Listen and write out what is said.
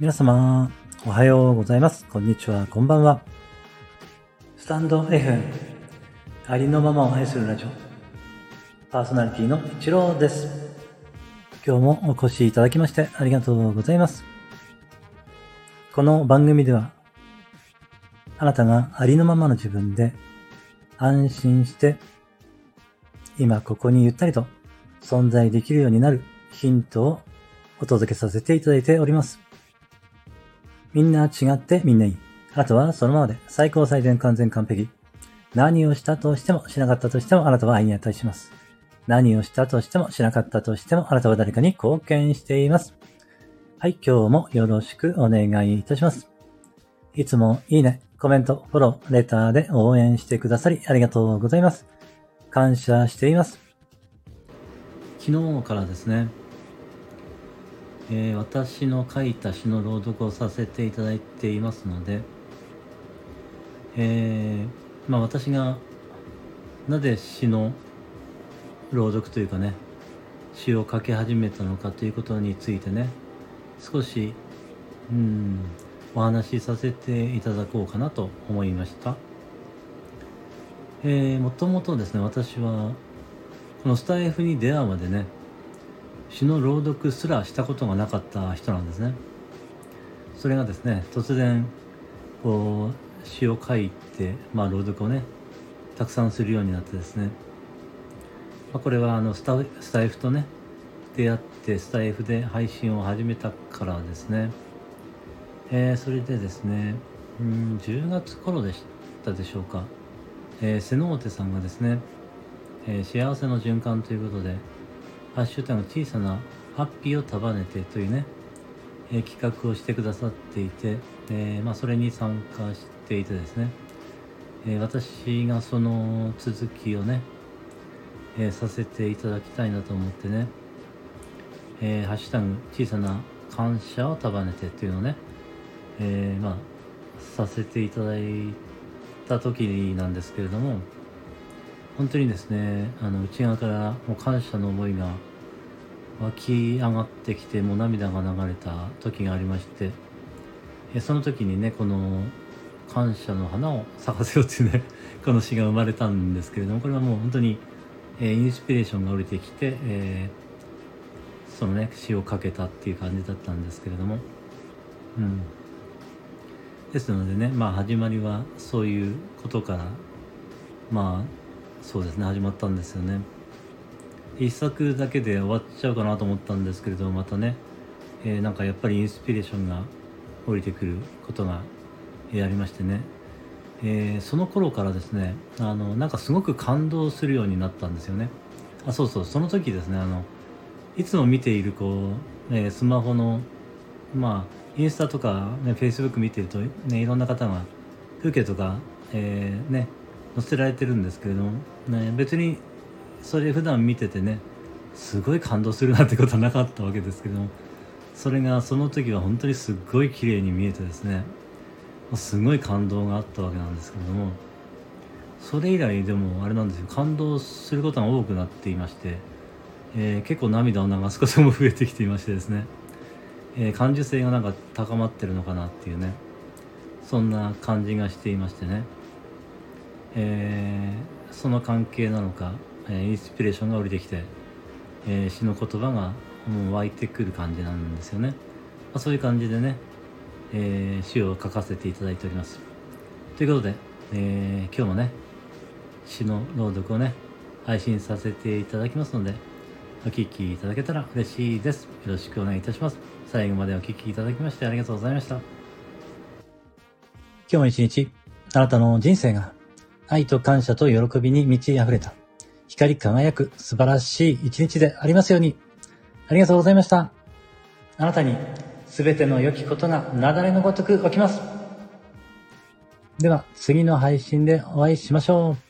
皆様、おはようございます。こんにちは、こんばんは。スタンド F、ありのままを愛するラジオ、パーソナリティの一郎です。今日もお越しいただきましてありがとうございます。この番組では、あなたがありのままの自分で安心して、今ここにゆったりと存在できるようになるヒントをお届けさせていただいております。みんな違ってみんないい。あなたはそのままで最高最善完全完璧。何をしたとしてもしなかったとしてもあなたは愛に値します。何をしたとしてもしなかったとしてもあなたは誰かに貢献しています。はい、今日もよろしくお願いいたします。いつもいいね、コメント、フォロー、レターで応援してくださりありがとうございます。感謝しています。昨日からですね、えー私の書いた詩の朗読をさせていただいていますので、えーまあ私がなぜ詩の朗読というかね詩を書き始めたのかということについてね少しうんお話しさせていただこうかなと思いました。えー、もともとですね私はこのスタイフに出会うまでね詩の朗読すらしたことがなかった人なんですね。それがですね突然こう詩を書いて、まあ、朗読をねたくさんするようになってですね、まあ、これはあのスタスタイフとね出会ってスタイフで配信を始めたからですね、えーそれでですねうん10月頃でしたでしょうか、えー、瀬能手さんがですね、えー幸せの循環ということでハッシュタグ小さなハッピーを束ねてというね、えー企画をしてくださっていて、えーまあ、それに参加していてですね、えー私がその続きをね、えさせていただきたいなと思ってね、えハッシュタグ小さな感謝を束ねてというのをね、えまあ、させていただいた時なんですけれども、本当にですねあの内側からもう感謝の思いが湧き上がってきてもう涙が流れた時がありましてえその時にねこの感謝の花を咲かせようっていうね この詩が生まれたんですけれどもこれはもう本当に、えインスピレーションが降りてきて、えーそのね詩を書けたっていう感じだったんですけれども。うん。ですのでねまあ始まりはそういうことからまあそうですね始まったんですよね。一作だけで終わっちゃうかなと思ったんですけれどまたね、えーなんかやっぱりインスピレーションが降りてくることが、えーありましてね、えーその頃からですねあのなんかすごく感動するようになったんですよね。あそうそう。その時ですねあのいつも見ているこう、えースマホのまあインスタとか、ね、フェイスブック見てると、ね、いろんな方が風景とか、えーね載せられてるんですけれども、ね、別にそれ普段見ててねすごい感動するなってことはなかったわけですけどもそれがその時は本当にすっごい綺麗に見えてですねすごい感動があったわけなんですけれどもそれ以来でもあれなんですよ。感動することが多くなっていまして、えー結構涙を流すことも増えてきていましてですね、えー感受性がなんか高まってるのかなっていうねそんな感じがしていましてね。えーその関係なのか、えインスピレーションが降りてきて、え詩の言葉がもう湧いてくる感じなんですよね、まあ、そういう感じでね、えー詩を書かせていただいております。ということで、え今日もね詩の朗読をね配信させていただきますのでお聞きいただけたら嬉しいです。よろしくお願いいたします。最後までお聞きいただきましてありがとうございました。今日も一日あなたの人生が愛と感謝と喜びに満ち溢れた、光り輝く素晴らしい一日でありますように。ありがとうございました。あなたに全ての良きことが雪崩のごとく起きます。では、次の配信でお会いしましょう。